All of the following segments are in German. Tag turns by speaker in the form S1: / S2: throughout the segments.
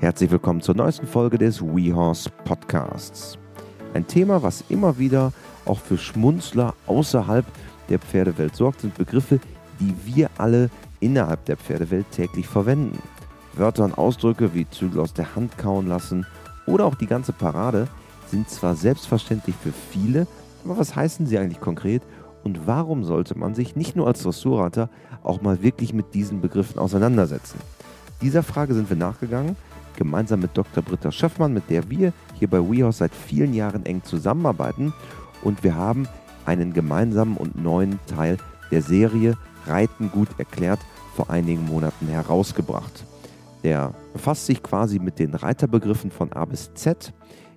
S1: Herzlich willkommen zur neuesten Folge des WeHorse Podcasts. Ein Thema, was immer wieder auch für Schmunzler außerhalb der Pferdewelt sorgt, sind Begriffe, die wir alle innerhalb der Pferdewelt täglich verwenden. Wörter und Ausdrücke wie Zügel aus der Hand kauen lassen oder auch die ganze Parade sind zwar selbstverständlich für viele, aber was heißen sie eigentlich konkret und warum sollte man sich nicht nur als Dressurreiter auch mal wirklich mit diesen Begriffen auseinandersetzen? Dieser Frage sind wir nachgegangen gemeinsam mit Dr. Britta Schöffmann, mit der wir hier bei WeHorse seit vielen Jahren eng zusammenarbeiten. Und wir haben einen gemeinsamen und neuen Teil der Serie Reiten gut erklärt vor einigen Monaten herausgebracht. Der befasst sich quasi mit den Reiterbegriffen von A bis Z.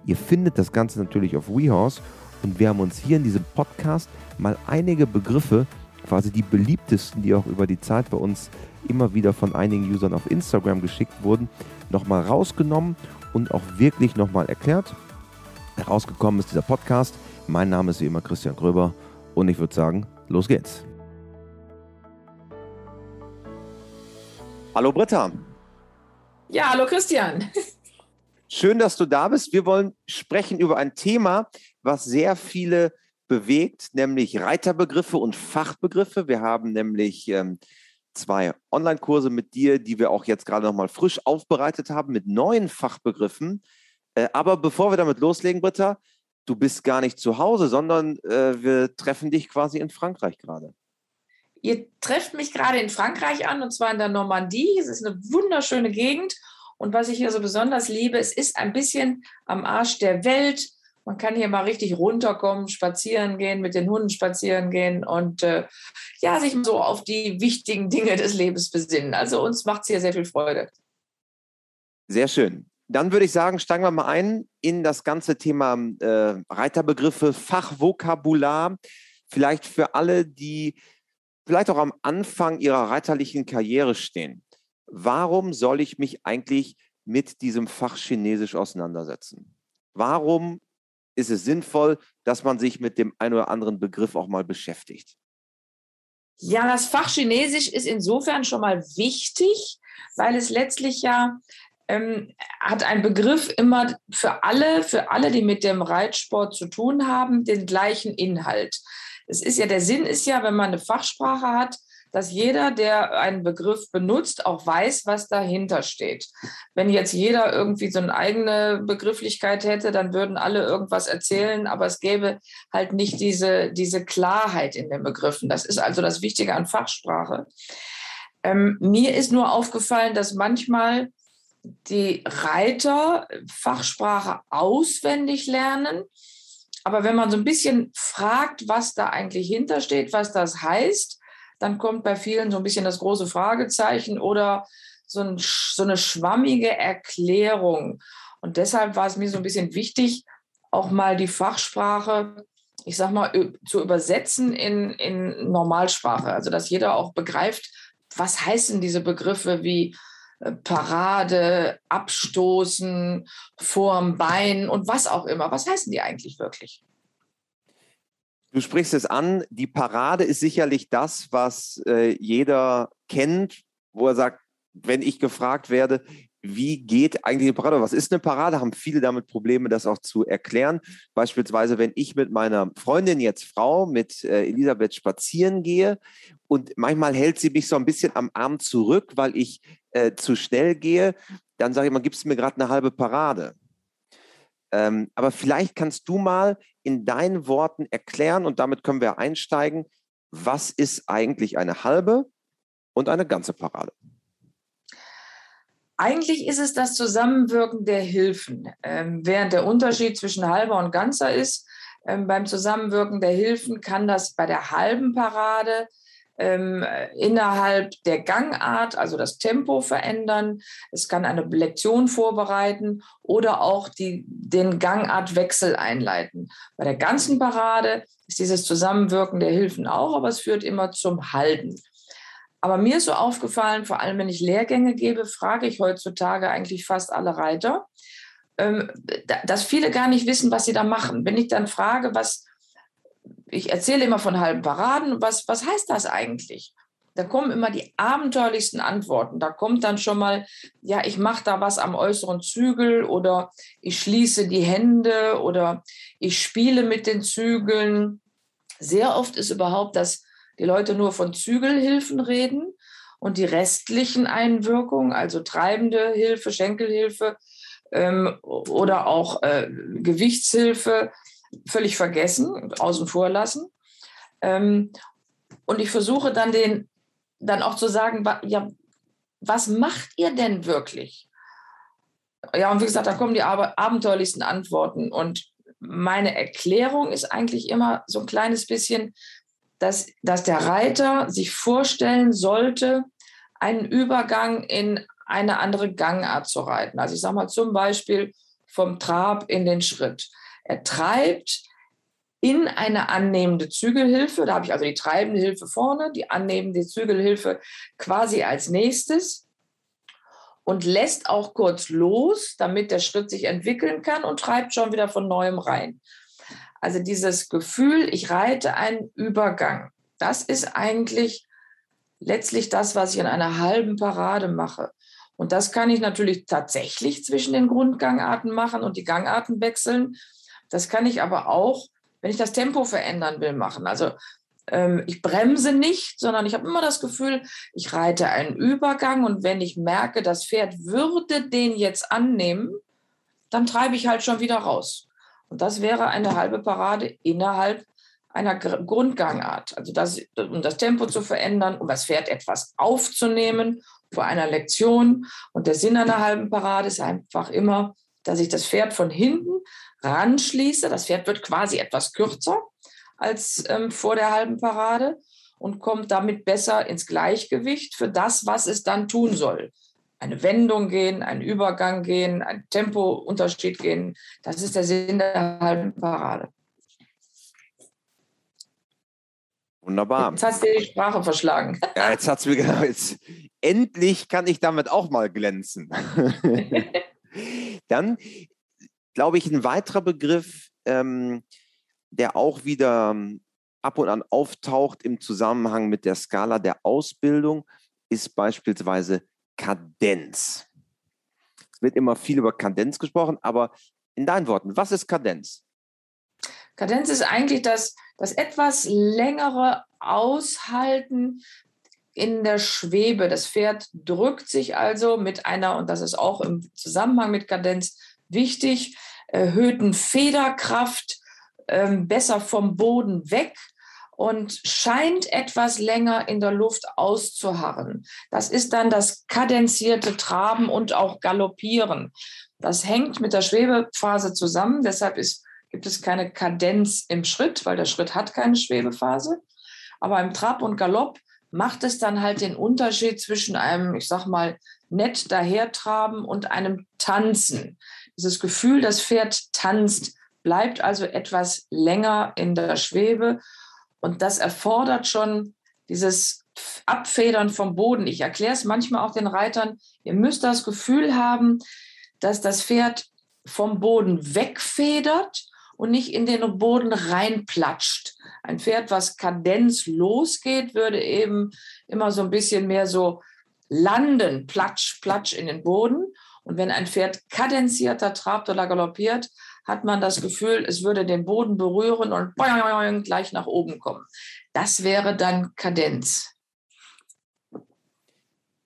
S1: Ihr findet das Ganze natürlich auf WeHorse und wir haben uns hier in diesem Podcast mal einige Begriffe, quasi die beliebtesten, die auch über die Zeit bei uns immer wieder von einigen Usern auf Instagram geschickt wurden, nochmal rausgenommen und auch wirklich nochmal erklärt. Herausgekommen ist dieser Podcast. Mein Name ist wie immer Christian Gröber und ich würde sagen, los geht's. Hallo Britta.
S2: Ja, hallo Christian.
S1: Schön, dass du da bist. Wir wollen sprechen über ein Thema, was sehr viele bewegt, nämlich Reiterbegriffe und Fachbegriffe. Wir haben nämlich ähm, zwei Online-Kurse mit dir, die wir auch jetzt gerade nochmal frisch aufbereitet haben mit neuen Fachbegriffen. Äh, aber bevor wir damit loslegen, Britta, du bist gar nicht zu Hause, sondern äh, wir treffen dich quasi in Frankreich gerade.
S2: Ihr trefft mich gerade in Frankreich an und zwar in der Normandie. Es ist eine wunderschöne Gegend. Und was ich hier so besonders liebe, es ist ein bisschen am Arsch der Welt. Man kann hier mal richtig runterkommen, spazieren gehen, mit den Hunden spazieren gehen und äh, ja, sich so auf die wichtigen Dinge des Lebens besinnen. Also uns macht es hier sehr viel Freude.
S1: Sehr schön. Dann würde ich sagen, steigen wir mal ein in das ganze Thema äh, Reiterbegriffe, Fachvokabular. Vielleicht für alle, die vielleicht auch am Anfang ihrer reiterlichen Karriere stehen. Warum soll ich mich eigentlich mit diesem Fach Chinesisch auseinandersetzen? Warum ist es sinnvoll, dass man sich mit dem einen oder anderen Begriff auch mal beschäftigt?
S2: Ja, das Fach Chinesisch ist insofern schon mal wichtig, weil es letztlich ja ähm, hat ein Begriff immer für alle, für alle, die mit dem Reitsport zu tun haben, den gleichen Inhalt. Es ist ja, der Sinn ist ja, wenn man eine Fachsprache hat, dass jeder, der einen Begriff benutzt, auch weiß, was dahinter steht. Wenn jetzt jeder irgendwie so eine eigene Begrifflichkeit hätte, dann würden alle irgendwas erzählen, aber es gäbe halt nicht diese, diese Klarheit in den Begriffen. Das ist also das Wichtige an Fachsprache. Ähm, mir ist nur aufgefallen, dass manchmal die Reiter Fachsprache auswendig lernen. Aber wenn man so ein bisschen fragt, was da eigentlich hintersteht, was das heißt, dann kommt bei vielen so ein bisschen das große Fragezeichen oder so, ein, so eine schwammige Erklärung. Und deshalb war es mir so ein bisschen wichtig, auch mal die Fachsprache, ich sag mal, zu übersetzen in, in Normalsprache. Also, dass jeder auch begreift, was heißen diese Begriffe wie äh, Parade, Abstoßen, vorm Bein und was auch immer. Was heißen die eigentlich wirklich?
S1: Du sprichst es an, die Parade ist sicherlich das, was äh, jeder kennt, wo er sagt, wenn ich gefragt werde, wie geht eigentlich eine Parade? Was ist eine Parade? Haben viele damit Probleme, das auch zu erklären. Beispielsweise, wenn ich mit meiner Freundin, jetzt Frau, mit äh, Elisabeth spazieren gehe und manchmal hält sie mich so ein bisschen am Arm zurück, weil ich äh, zu schnell gehe, dann sage ich mal, gibst du mir gerade eine halbe Parade? Ähm, aber vielleicht kannst du mal in deinen Worten erklären, und damit können wir einsteigen, was ist eigentlich eine halbe und eine ganze Parade?
S2: Eigentlich ist es das Zusammenwirken der Hilfen. Ähm, während der Unterschied zwischen halber und ganzer ist, ähm, beim Zusammenwirken der Hilfen kann das bei der halben Parade ähm, innerhalb der Gangart, also das Tempo verändern. Es kann eine Lektion vorbereiten oder auch die, den Gangartwechsel einleiten. Bei der ganzen Parade ist dieses Zusammenwirken der Hilfen auch, aber es führt immer zum Halten. Aber mir ist so aufgefallen, vor allem wenn ich Lehrgänge gebe, frage ich heutzutage eigentlich fast alle Reiter, ähm, dass viele gar nicht wissen, was sie da machen. Wenn ich dann frage, was, ich erzähle immer von halben Paraden. Was, was heißt das eigentlich? da kommen immer die abenteuerlichsten Antworten. Da kommt dann schon mal, ja, ich mache da was am äußeren Zügel oder ich schließe die Hände oder ich spiele mit den Zügeln. Sehr oft ist überhaupt, dass die Leute nur von Zügelhilfen reden und die restlichen Einwirkungen, also treibende Hilfe, Schenkelhilfe ähm, oder auch äh, Gewichtshilfe, völlig vergessen, außen vor lassen. Ähm, und ich versuche dann den dann auch zu sagen, ja, was macht ihr denn wirklich? Ja, und wie gesagt, da kommen die abenteuerlichsten Antworten. Und meine Erklärung ist eigentlich immer so ein kleines bisschen, dass, dass der Reiter sich vorstellen sollte, einen Übergang in eine andere Gangart zu reiten. Also ich sage mal zum Beispiel vom Trab in den Schritt. Er treibt in eine annehmende Zügelhilfe. Da habe ich also die treibende Hilfe vorne, die annehmende Zügelhilfe quasi als nächstes und lässt auch kurz los, damit der Schritt sich entwickeln kann und treibt schon wieder von neuem rein. Also dieses Gefühl, ich reite einen Übergang, das ist eigentlich letztlich das, was ich in einer halben Parade mache. Und das kann ich natürlich tatsächlich zwischen den Grundgangarten machen und die Gangarten wechseln. Das kann ich aber auch wenn ich das Tempo verändern will, machen. Also ähm, ich bremse nicht, sondern ich habe immer das Gefühl, ich reite einen Übergang und wenn ich merke, das Pferd würde den jetzt annehmen, dann treibe ich halt schon wieder raus. Und das wäre eine halbe Parade innerhalb einer Grundgangart. Also das, um das Tempo zu verändern, um das Pferd etwas aufzunehmen vor einer Lektion. Und der Sinn einer halben Parade ist einfach immer, dass ich das Pferd von hinten ranschließe. Das Pferd wird quasi etwas kürzer als ähm, vor der halben Parade und kommt damit besser ins Gleichgewicht für das, was es dann tun soll. Eine Wendung gehen, einen Übergang gehen, ein Tempounterschied gehen. Das ist der Sinn der halben Parade.
S1: Wunderbar.
S2: Jetzt hast du die Sprache verschlagen.
S1: Ja, jetzt hat es mir genau. Jetzt, endlich kann ich damit auch mal glänzen. Dann glaube ich, ein weiterer Begriff, ähm, der auch wieder ähm, ab und an auftaucht im Zusammenhang mit der Skala der Ausbildung, ist beispielsweise Kadenz. Es wird immer viel über Kadenz gesprochen, aber in deinen Worten, was ist Kadenz?
S2: Kadenz ist eigentlich das, das etwas längere Aushalten in der Schwebe. Das Pferd drückt sich also mit einer, und das ist auch im Zusammenhang mit Kadenz wichtig, erhöhten Federkraft, ähm, besser vom Boden weg und scheint etwas länger in der Luft auszuharren. Das ist dann das kadenzierte Traben und auch Galoppieren. Das hängt mit der Schwebephase zusammen. Deshalb ist, gibt es keine Kadenz im Schritt, weil der Schritt hat keine Schwebephase. Aber im Trab und Galopp macht es dann halt den Unterschied zwischen einem, ich sag mal, nett dahertraben und einem Tanzen. Dieses Gefühl, das Pferd tanzt, bleibt also etwas länger in der Schwebe. Und das erfordert schon dieses Abfedern vom Boden. Ich erkläre es manchmal auch den Reitern, ihr müsst das Gefühl haben, dass das Pferd vom Boden wegfedert und nicht in den Boden reinplatscht. Ein Pferd, was kadenzlos geht, würde eben immer so ein bisschen mehr so landen, platsch, platsch in den Boden. Und wenn ein Pferd kadenzierter trabt oder galoppiert, hat man das Gefühl, es würde den Boden berühren und gleich nach oben kommen. Das wäre dann Kadenz.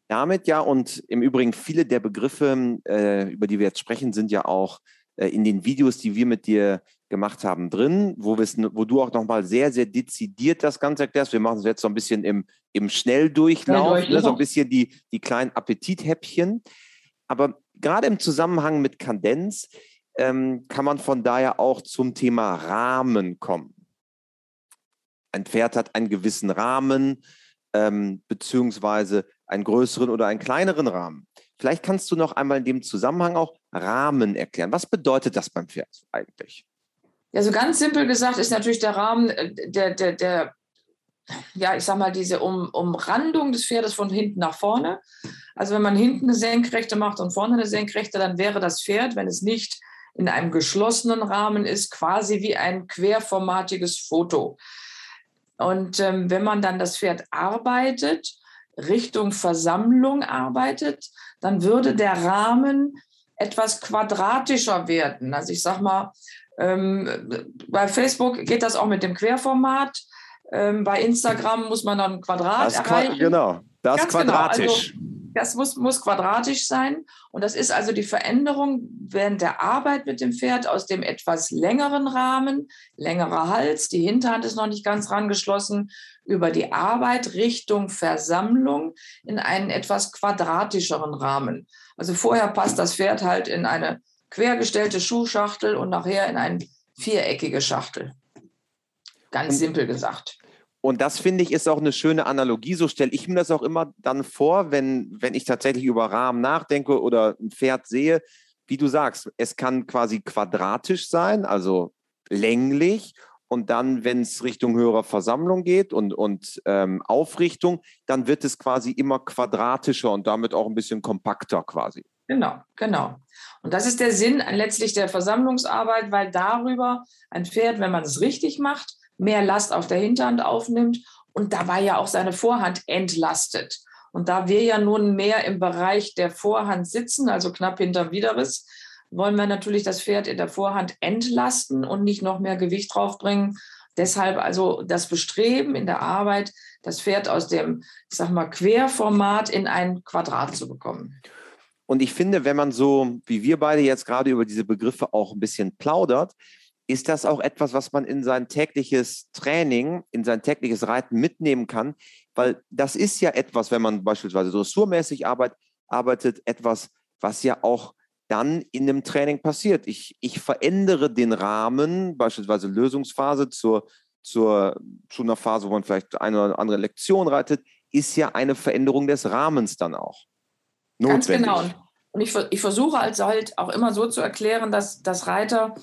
S1: Damit ja, und im Übrigen viele der Begriffe, äh, über die wir jetzt sprechen, sind ja auch äh, in den Videos, die wir mit dir gemacht haben, drin, wo, wo du auch nochmal sehr, sehr dezidiert das Ganze erklärst. Wir machen es jetzt so ein bisschen im, im Schnelldurchlauf, ne, so ein bisschen die, die kleinen Appetithäppchen. Aber gerade im Zusammenhang mit Kadenz ähm, kann man von daher auch zum Thema Rahmen kommen. Ein Pferd hat einen gewissen Rahmen, ähm, beziehungsweise einen größeren oder einen kleineren Rahmen. Vielleicht kannst du noch einmal in dem Zusammenhang auch Rahmen erklären. Was bedeutet das beim Pferd eigentlich?
S2: Ja, so ganz simpel gesagt ist natürlich der Rahmen, äh, der, der, der ja, ich sag mal, diese um, Umrandung des Pferdes von hinten nach vorne. Also wenn man hinten eine Senkrechte macht und vorne eine Senkrechte, dann wäre das Pferd, wenn es nicht in einem geschlossenen Rahmen ist, quasi wie ein querformatiges Foto. Und ähm, wenn man dann das Pferd arbeitet, Richtung Versammlung arbeitet, dann würde der Rahmen etwas quadratischer werden. Also ich sage mal, ähm, bei Facebook geht das auch mit dem Querformat. Ähm, bei Instagram muss man dann Quadrat
S1: das
S2: erreichen.
S1: Genau, das Ganz quadratisch.
S2: Genau. Also, das muss, muss quadratisch sein. Und das ist also die Veränderung während der Arbeit mit dem Pferd aus dem etwas längeren Rahmen, längerer Hals, die Hinterhand ist noch nicht ganz rangeschlossen, über die Arbeit Richtung Versammlung in einen etwas quadratischeren Rahmen. Also vorher passt das Pferd halt in eine quergestellte Schuhschachtel und nachher in eine viereckige Schachtel. Ganz und, simpel gesagt.
S1: Und das finde ich ist auch eine schöne Analogie. So stelle ich mir das auch immer dann vor, wenn, wenn ich tatsächlich über Rahmen nachdenke oder ein Pferd sehe. Wie du sagst, es kann quasi quadratisch sein, also länglich. Und dann, wenn es Richtung höherer Versammlung geht und, und ähm, Aufrichtung, dann wird es quasi immer quadratischer und damit auch ein bisschen kompakter quasi.
S2: Genau, genau. Und das ist der Sinn letztlich der Versammlungsarbeit, weil darüber ein Pferd, wenn man es richtig macht, mehr Last auf der Hinterhand aufnimmt und dabei ja auch seine Vorhand entlastet. Und da wir ja nun mehr im Bereich der Vorhand sitzen, also knapp hinterm Widerriss, wollen wir natürlich das Pferd in der Vorhand entlasten und nicht noch mehr Gewicht draufbringen. Deshalb also das Bestreben in der Arbeit, das Pferd aus dem, ich sag mal, Querformat in ein Quadrat zu bekommen.
S1: Und ich finde, wenn man so, wie wir beide jetzt gerade über diese Begriffe auch ein bisschen plaudert, ist das auch etwas, was man in sein tägliches Training, in sein tägliches Reiten mitnehmen kann, weil das ist ja etwas, wenn man beispielsweise dressurmäßig arbeitet, arbeitet etwas, was ja auch dann in einem Training passiert. Ich, ich verändere den Rahmen, beispielsweise Lösungsphase zur, zur, zu einer Phase, wo man vielleicht eine oder andere Lektion reitet, ist ja eine Veränderung des Rahmens dann auch.
S2: Notwendig. Ganz genau. Und ich, ich versuche also halt auch immer so zu erklären, dass, dass Reiter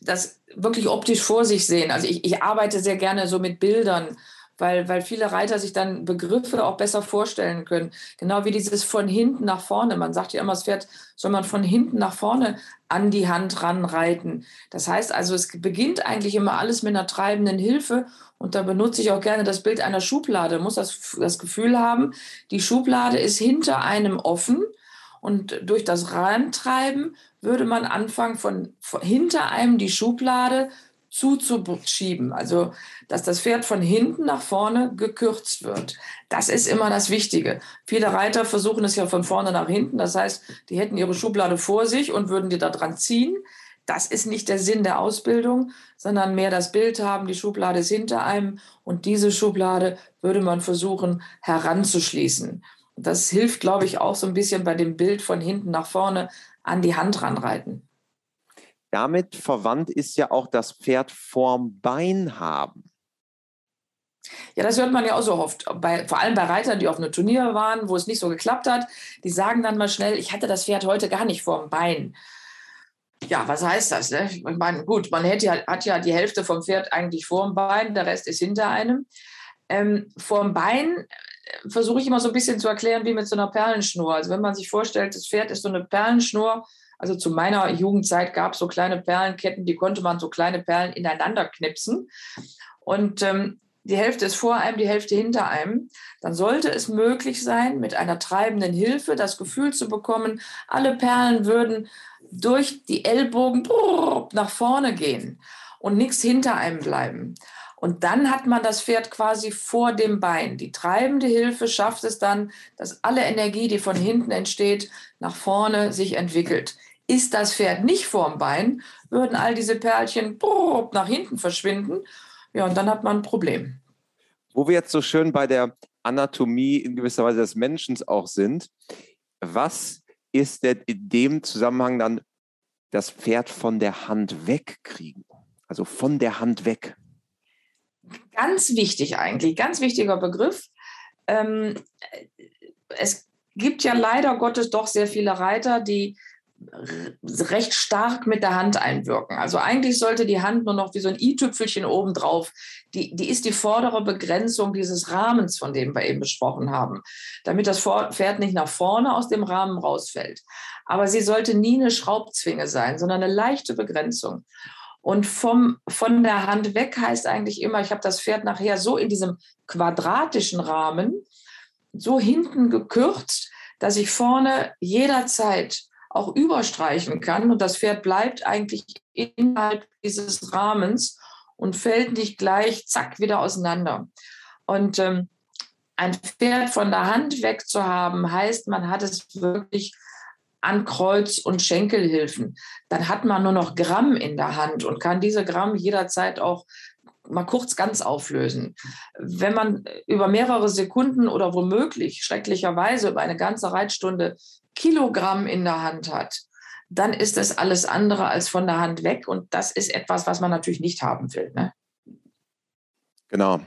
S2: das wirklich optisch vor sich sehen. Also ich, ich arbeite sehr gerne so mit Bildern, weil, weil viele Reiter sich dann Begriffe auch besser vorstellen können. Genau wie dieses von hinten nach vorne. Man sagt ja immer, das Pferd soll man von hinten nach vorne an die Hand ranreiten. Das heißt also, es beginnt eigentlich immer alles mit einer treibenden Hilfe. Und da benutze ich auch gerne das Bild einer Schublade. Man muss das, das Gefühl haben, die Schublade ist hinter einem offen. Und durch das Rantreiben würde man anfangen, von, von hinter einem die Schublade zuzuschieben. Also, dass das Pferd von hinten nach vorne gekürzt wird. Das ist immer das Wichtige. Viele Reiter versuchen es ja von vorne nach hinten. Das heißt, die hätten ihre Schublade vor sich und würden die da dran ziehen. Das ist nicht der Sinn der Ausbildung, sondern mehr das Bild haben, die Schublade ist hinter einem und diese Schublade würde man versuchen heranzuschließen. Das hilft, glaube ich, auch so ein bisschen bei dem Bild von hinten nach vorne an die Hand ranreiten.
S1: Damit verwandt ist ja auch das Pferd vorm Bein haben.
S2: Ja, das hört man ja auch so oft. Bei, vor allem bei Reitern, die auf einem Turnier waren, wo es nicht so geklappt hat, die sagen dann mal schnell, ich hatte das Pferd heute gar nicht vorm Bein. Ja, was heißt das? Ne? Ich meine, gut, man hätte hat ja die Hälfte vom Pferd eigentlich vorm Bein, der Rest ist hinter einem. Ähm, vorm Bein äh, versuche ich immer so ein bisschen zu erklären wie mit so einer Perlenschnur. Also wenn man sich vorstellt, das Pferd ist so eine Perlenschnur also zu meiner Jugendzeit gab es so kleine Perlenketten, die konnte man so kleine Perlen ineinander knipsen. Und ähm, die Hälfte ist vor einem, die Hälfte hinter einem, dann sollte es möglich sein, mit einer treibenden Hilfe das Gefühl zu bekommen, alle Perlen würden durch die Ellbogen nach vorne gehen und nichts hinter einem bleiben. Und dann hat man das Pferd quasi vor dem Bein. Die treibende Hilfe schafft es dann, dass alle Energie, die von hinten entsteht, nach vorne sich entwickelt. Ist das Pferd nicht vorm Bein, würden all diese Perlchen nach hinten verschwinden. Ja, und dann hat man ein Problem.
S1: Wo wir jetzt so schön bei der Anatomie in gewisser Weise des Menschen auch sind, was ist denn in dem Zusammenhang dann das Pferd von der Hand wegkriegen? Also von der Hand weg.
S2: Ganz wichtig eigentlich, ganz wichtiger Begriff. Ähm, es gibt ja leider Gottes doch sehr viele Reiter, die recht stark mit der Hand einwirken. Also eigentlich sollte die Hand nur noch wie so ein i-Tüpfelchen obendrauf, die, die ist die vordere Begrenzung dieses Rahmens, von dem wir eben besprochen haben, damit das Pferd nicht nach vorne aus dem Rahmen rausfällt. Aber sie sollte nie eine Schraubzwinge sein, sondern eine leichte Begrenzung. Und vom, von der Hand weg heißt eigentlich immer, ich habe das Pferd nachher so in diesem quadratischen Rahmen, so hinten gekürzt, dass ich vorne jederzeit auch überstreichen kann. Und das Pferd bleibt eigentlich innerhalb dieses Rahmens und fällt nicht gleich, zack, wieder auseinander. Und ähm, ein Pferd von der Hand weg zu haben, heißt, man hat es wirklich an Kreuz- und Schenkelhilfen. Dann hat man nur noch Gramm in der Hand und kann diese Gramm jederzeit auch mal kurz ganz auflösen. Wenn man über mehrere Sekunden oder womöglich schrecklicherweise über eine ganze Reitstunde Kilogramm in der Hand hat, dann ist es alles andere als von der Hand weg. Und das ist etwas, was man natürlich nicht haben will. Ne?
S1: Genau.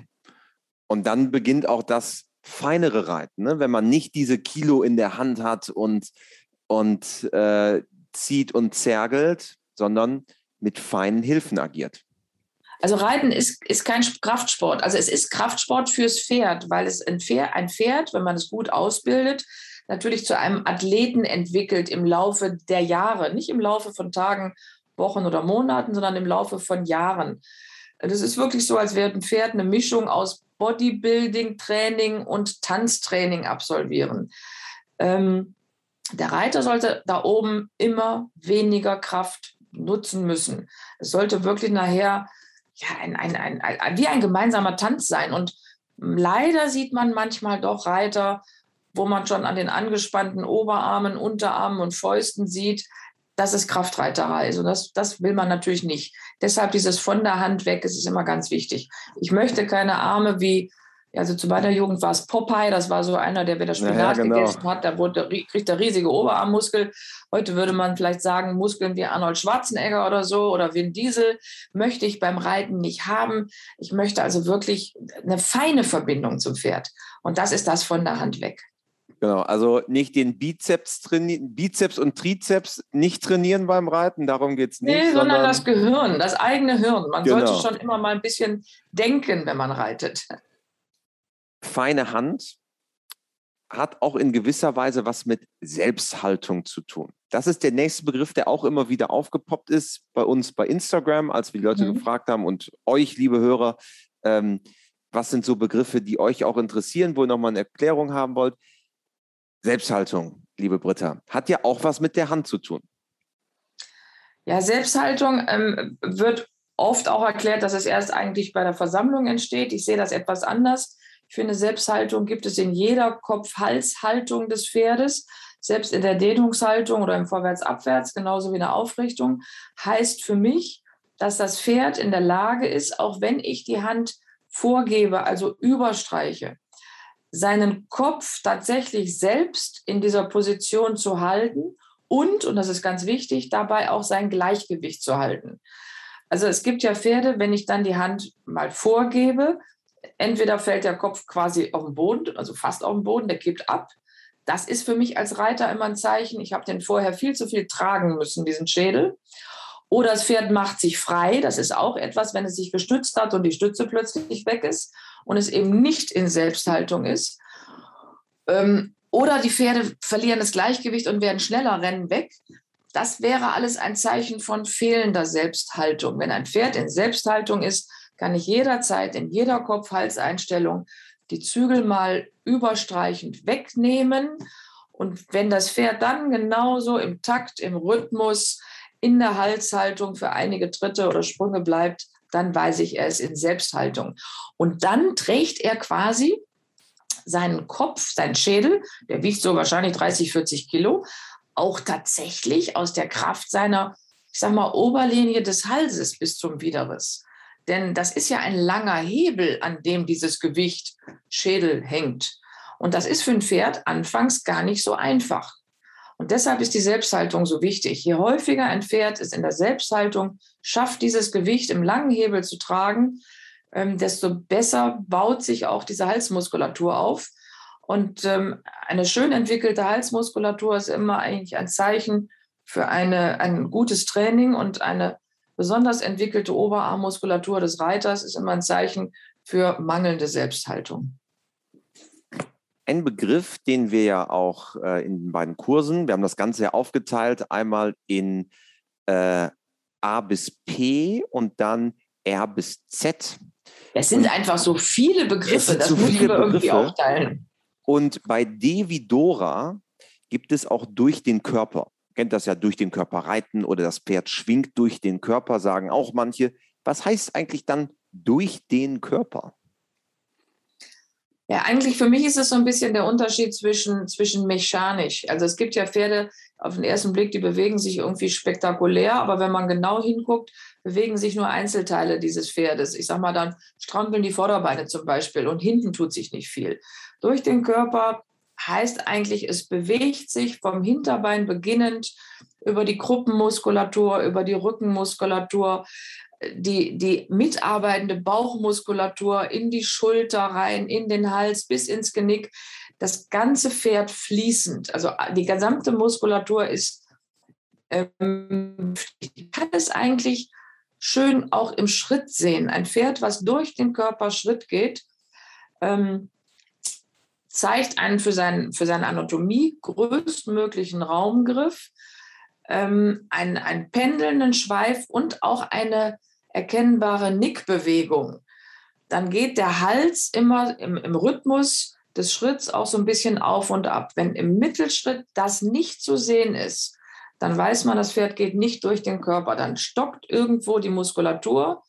S1: Und dann beginnt auch das feinere Reiten, ne? wenn man nicht diese Kilo in der Hand hat und, und äh, zieht und zergelt, sondern mit feinen Hilfen agiert.
S2: Also Reiten ist, ist kein Kraftsport. Also es ist Kraftsport fürs Pferd, weil es ein Pferd, ein Pferd, wenn man es gut ausbildet, natürlich zu einem Athleten entwickelt im Laufe der Jahre, nicht im Laufe von Tagen, Wochen oder Monaten, sondern im Laufe von Jahren. Das ist wirklich so, als wäre ein Pferd eine Mischung aus Bodybuilding, Training und Tanztraining absolvieren. Ähm, der Reiter sollte da oben immer weniger Kraft nutzen müssen. Es sollte wirklich nachher ja, ein, ein, ein, ein, wie ein gemeinsamer Tanz sein. Und leider sieht man manchmal doch Reiter, wo man schon an den angespannten Oberarmen, Unterarmen und Fäusten sieht, dass es Kraftreiterei ist. Und das, das will man natürlich nicht. Deshalb dieses von der Hand weg, es ist immer ganz wichtig. Ich möchte keine Arme wie, also zu meiner Jugend war es Popeye, das war so einer, der wieder Spinat ja, genau. gegessen hat, da wurde, kriegt er riesige Oberarmmuskel. Heute würde man vielleicht sagen, Muskeln wie Arnold Schwarzenegger oder so oder Vin Diesel möchte ich beim Reiten nicht haben. Ich möchte also wirklich eine feine Verbindung zum Pferd. Und das ist das von der Hand weg.
S1: Genau, also nicht den Bizeps trainieren, Bizeps und Trizeps nicht trainieren beim Reiten, darum geht es nicht. Nee,
S2: sondern, sondern, das Gehirn, das eigene Hirn. Man genau. sollte schon immer mal ein bisschen denken, wenn man reitet.
S1: Feine Hand hat auch in gewisser Weise was mit Selbsthaltung zu tun. Das ist der nächste Begriff, der auch immer wieder aufgepoppt ist bei uns bei Instagram, als wir die Leute mhm. gefragt haben und euch, liebe Hörer, ähm, was sind so Begriffe, die euch auch interessieren, wo ihr nochmal eine Erklärung haben wollt. Selbsthaltung, liebe Britta, hat ja auch was mit der Hand zu tun.
S2: Ja, Selbsthaltung ähm, wird oft auch erklärt, dass es erst eigentlich bei der Versammlung entsteht. Ich sehe das etwas anders. Ich finde, Selbsthaltung gibt es in jeder Kopf-Hals-Haltung des Pferdes. Selbst in der Dehnungshaltung oder im Vorwärts-Abwärts, genauso wie in der Aufrichtung, heißt für mich, dass das Pferd in der Lage ist, auch wenn ich die Hand vorgebe, also überstreiche, seinen Kopf tatsächlich selbst in dieser Position zu halten und, und das ist ganz wichtig, dabei auch sein Gleichgewicht zu halten. Also es gibt ja Pferde, wenn ich dann die Hand mal vorgebe, entweder fällt der Kopf quasi auf den Boden, also fast auf den Boden, der kippt ab. Das ist für mich als Reiter immer ein Zeichen, ich habe den vorher viel zu viel tragen müssen, diesen Schädel. Oder das Pferd macht sich frei. Das ist auch etwas, wenn es sich gestützt hat und die Stütze plötzlich weg ist und es eben nicht in Selbsthaltung ist. Ähm, oder die Pferde verlieren das Gleichgewicht und werden schneller, rennen weg. Das wäre alles ein Zeichen von fehlender Selbsthaltung. Wenn ein Pferd in Selbsthaltung ist, kann ich jederzeit in jeder Kopf-Hals-Einstellung die Zügel mal überstreichend wegnehmen. Und wenn das Pferd dann genauso im Takt, im Rhythmus, in der Halshaltung für einige Tritte oder Sprünge bleibt, dann weiß ich, er ist in Selbsthaltung. Und dann trägt er quasi seinen Kopf, seinen Schädel, der wiegt so wahrscheinlich 30, 40 Kilo, auch tatsächlich aus der Kraft seiner, ich sag mal, Oberlinie des Halses bis zum Widerriss. Denn das ist ja ein langer Hebel, an dem dieses Gewicht Schädel hängt. Und das ist für ein Pferd anfangs gar nicht so einfach. Und deshalb ist die Selbsthaltung so wichtig. Je häufiger ein Pferd es in der Selbsthaltung schafft, dieses Gewicht im langen Hebel zu tragen, ähm, desto besser baut sich auch diese Halsmuskulatur auf. Und ähm, eine schön entwickelte Halsmuskulatur ist immer eigentlich ein Zeichen für eine, ein gutes Training und eine besonders entwickelte Oberarmmuskulatur des Reiters ist immer ein Zeichen für mangelnde Selbsthaltung.
S1: Ein Begriff, den wir ja auch äh, in den beiden Kursen, wir haben das Ganze ja aufgeteilt, einmal in äh, A bis P und dann R bis Z.
S2: Es sind und einfach so viele Begriffe,
S1: das so müssen wir Begriffe. irgendwie aufteilen. Und bei D wie Dora gibt es auch durch den Körper. Kennt das ja durch den Körper reiten oder das Pferd schwingt durch den Körper, sagen auch manche. Was heißt eigentlich dann durch den Körper?
S2: Ja, eigentlich für mich ist es so ein bisschen der Unterschied zwischen, zwischen mechanisch. Also es gibt ja Pferde auf den ersten Blick, die bewegen sich irgendwie spektakulär, aber wenn man genau hinguckt, bewegen sich nur Einzelteile dieses Pferdes. Ich sag mal, dann strampeln die Vorderbeine zum Beispiel und hinten tut sich nicht viel. Durch den Körper heißt eigentlich, es bewegt sich vom Hinterbein beginnend über die Gruppenmuskulatur, über die Rückenmuskulatur, die, die mitarbeitende Bauchmuskulatur in die Schulter rein, in den Hals bis ins Genick. Das ganze Pferd fließend. Also die gesamte Muskulatur ist, ähm, kann es eigentlich schön auch im Schritt sehen. Ein Pferd, was durch den Körper Schritt geht, ähm, zeigt einen für, sein, für seine Anatomie größtmöglichen Raumgriff, ähm, einen, einen pendelnden Schweif und auch eine erkennbare Nickbewegung. Dann geht der Hals immer im, im Rhythmus des Schritts auch so ein bisschen auf und ab. Wenn im Mittelschritt das nicht zu sehen ist, dann weiß man, das Pferd geht nicht durch den Körper. Dann stockt irgendwo die Muskulatur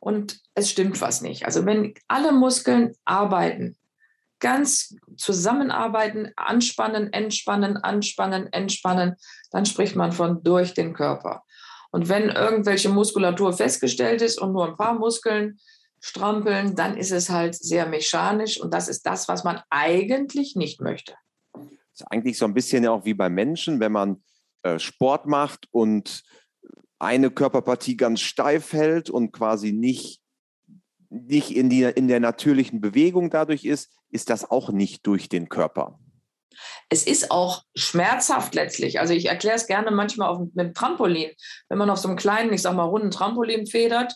S2: und es stimmt was nicht. Also wenn alle Muskeln arbeiten, ganz zusammenarbeiten, anspannen, entspannen, anspannen, entspannen, dann spricht man von durch den Körper. Und wenn irgendwelche Muskulatur festgestellt ist und nur ein paar Muskeln strampeln, dann ist es halt sehr mechanisch und das ist das, was man eigentlich nicht möchte.
S1: Das ist eigentlich so ein bisschen auch wie bei Menschen, wenn man äh, Sport macht und eine Körperpartie ganz steif hält und quasi nicht nicht in, die, in der natürlichen Bewegung dadurch ist, ist das auch nicht durch den Körper.
S2: Es ist auch schmerzhaft letztlich. Also ich erkläre es gerne manchmal auf, mit dem Trampolin. Wenn man auf so einem kleinen, ich sag mal, runden Trampolin federt,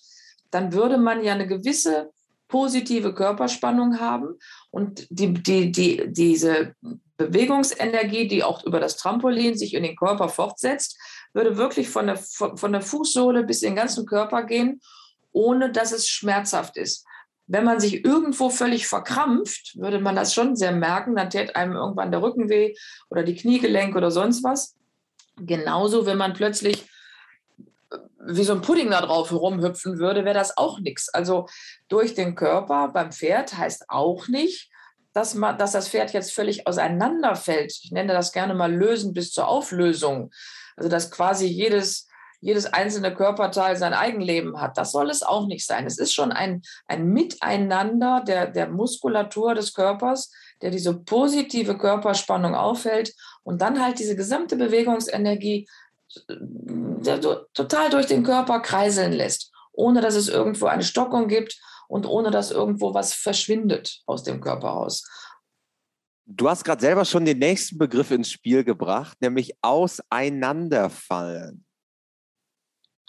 S2: dann würde man ja eine gewisse positive Körperspannung haben und die, die, die, diese Bewegungsenergie, die auch über das Trampolin sich in den Körper fortsetzt, würde wirklich von der, von der Fußsohle bis in den ganzen Körper gehen ohne dass es schmerzhaft ist. Wenn man sich irgendwo völlig verkrampft, würde man das schon sehr merken. Dann täte einem irgendwann der Rücken weh oder die Kniegelenke oder sonst was. Genauso, wenn man plötzlich äh, wie so ein Pudding da drauf herumhüpfen würde, wäre das auch nichts. Also durch den Körper beim Pferd heißt auch nicht, dass, man, dass das Pferd jetzt völlig auseinanderfällt. Ich nenne das gerne mal lösen bis zur Auflösung. Also dass quasi jedes jedes einzelne Körperteil sein Eigenleben hat. Das soll es auch nicht sein. Es ist schon ein, ein Miteinander der, der Muskulatur des Körpers, der diese positive Körperspannung aufhält und dann halt diese gesamte Bewegungsenergie äh, total durch den Körper kreiseln lässt, ohne dass es irgendwo eine Stockung gibt und ohne dass irgendwo was verschwindet aus dem Körper raus.
S1: Du hast gerade selber schon den nächsten Begriff ins Spiel gebracht, nämlich auseinanderfallen.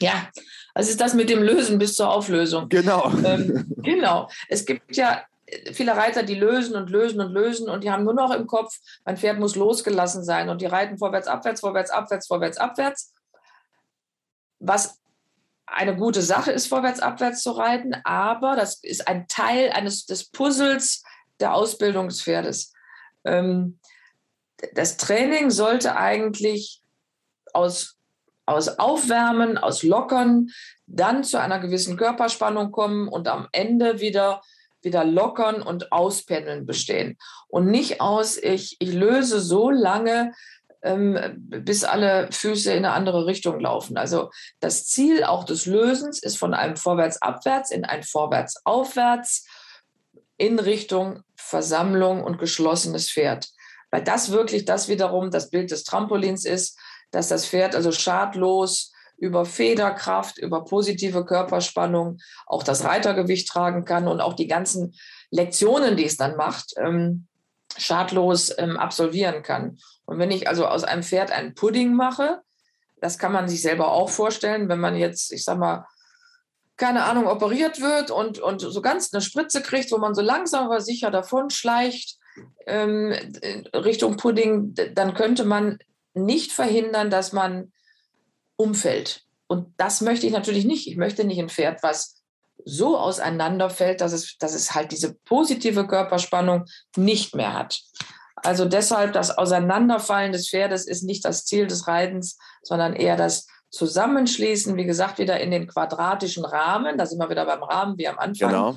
S2: Ja, also ist das mit dem Lösen bis zur Auflösung.
S1: Genau.
S2: Ähm, genau. Es gibt ja viele Reiter, die lösen und lösen und lösen und die haben nur noch im Kopf, mein Pferd muss losgelassen sein und die reiten vorwärts, abwärts, vorwärts, abwärts, vorwärts, abwärts. Was eine gute Sache ist, vorwärts, abwärts zu reiten, aber das ist ein Teil eines des Puzzles der Ausbildung des Pferdes. Ähm, das Training sollte eigentlich aus aus Aufwärmen, aus Lockern, dann zu einer gewissen Körperspannung kommen und am Ende wieder wieder lockern und auspendeln bestehen. Und nicht aus, ich, ich löse so lange, ähm, bis alle Füße in eine andere Richtung laufen. Also das Ziel auch des Lösens ist von einem Vorwärts-Abwärts in ein Vorwärts-Aufwärts in Richtung Versammlung und geschlossenes Pferd. Weil das wirklich das wiederum das Bild des Trampolins ist, dass das Pferd also schadlos über Federkraft, über positive Körperspannung auch das Reitergewicht tragen kann und auch die ganzen Lektionen, die es dann macht, ähm, schadlos ähm, absolvieren kann. Und wenn ich also aus einem Pferd einen Pudding mache, das kann man sich selber auch vorstellen, wenn man jetzt, ich sag mal, keine Ahnung, operiert wird und, und so ganz eine Spritze kriegt, wo man so langsam aber sicher davon schleicht ähm, Richtung Pudding, dann könnte man nicht verhindern, dass man umfällt. und das möchte ich natürlich nicht. Ich möchte nicht ein Pferd, was so auseinanderfällt, dass es, dass es halt diese positive Körperspannung nicht mehr hat. Also deshalb das Auseinanderfallen des Pferdes ist nicht das Ziel des Reitens, sondern eher das Zusammenschließen, wie gesagt, wieder in den quadratischen Rahmen, da sind wir wieder beim Rahmen wie am Anfang, genau.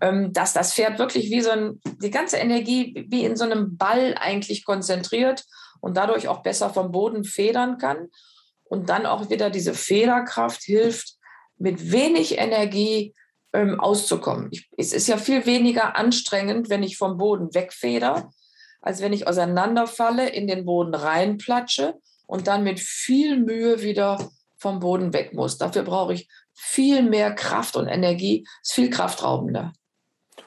S2: ähm, dass das Pferd wirklich wie so ein, die ganze Energie wie in so einem Ball eigentlich konzentriert und dadurch auch besser vom Boden federn kann und dann auch wieder diese Federkraft hilft, mit wenig Energie ähm, auszukommen. Ich, es ist ja viel weniger anstrengend, wenn ich vom Boden wegfeder, als wenn ich auseinanderfalle, in den Boden reinplatsche und dann mit viel Mühe wieder vom Boden weg muss. Dafür brauche ich viel mehr Kraft und Energie, ist viel kraftraubender.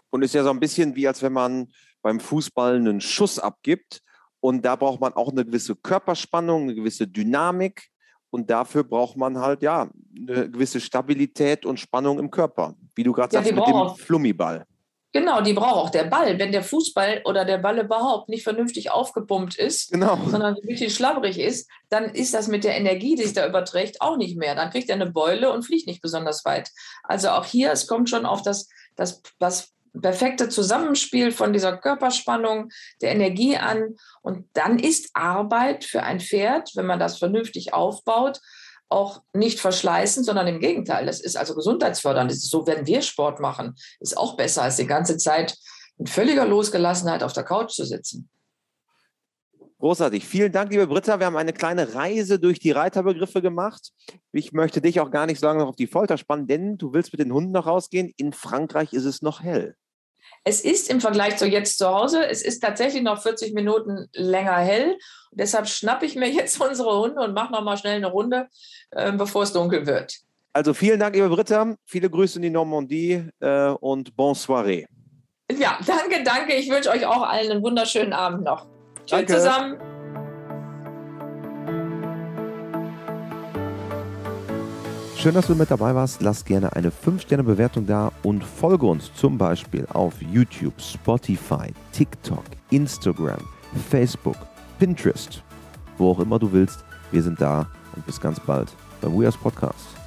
S1: Und ist ja so ein bisschen wie, als wenn man beim Fußball einen Schuss abgibt. Und da braucht man auch eine gewisse Körperspannung, eine gewisse Dynamik. Und dafür braucht man halt ja eine gewisse Stabilität und Spannung im Körper. Wie du gerade ja, sagst, mit dem Flummiball.
S2: Genau, die braucht auch der Ball. Wenn der Fußball oder der Ball überhaupt nicht vernünftig aufgepumpt ist, genau. sondern ein bisschen schlabberig ist, dann ist das mit der Energie, die sich da überträgt, auch nicht mehr. Dann kriegt er eine Beule und fliegt nicht besonders weit. Also auch hier, es kommt schon auf das, das, das perfekte Zusammenspiel von dieser Körperspannung, der Energie an. Und dann ist Arbeit für ein Pferd, wenn man das vernünftig aufbaut, auch nicht verschleißen, sondern im Gegenteil. Das ist also gesundheitsfördernd. Das ist so, wenn wir Sport machen, ist auch besser, als die ganze Zeit in völliger Losgelassenheit auf der Couch zu sitzen.
S1: Großartig. Vielen Dank, liebe Britta. Wir haben eine kleine Reise durch die Reiterbegriffe gemacht. Ich möchte dich auch gar nicht so lange noch auf die Folter spannen, denn du willst mit den Hunden noch rausgehen. In Frankreich ist es noch hell.
S2: Es ist im Vergleich zu jetzt zu Hause, es ist tatsächlich noch 40 Minuten länger hell. Und deshalb schnappe ich mir jetzt unsere Hunde und mache noch mal schnell eine Runde, äh, bevor es dunkel wird.
S1: Also vielen Dank, liebe Britta. Viele Grüße in die Normandie äh, und bonne soirée.
S2: Ja, danke, danke. Ich wünsche euch auch allen einen wunderschönen Abend noch. Tschüss zusammen.
S1: Schön, dass du mit dabei warst. Lass gerne eine 5-Sterne-Bewertung da und folge uns zum Beispiel auf YouTube, Spotify, TikTok, Instagram, Facebook, Pinterest, wo auch immer du willst. Wir sind da und bis ganz bald beim Weas Podcast.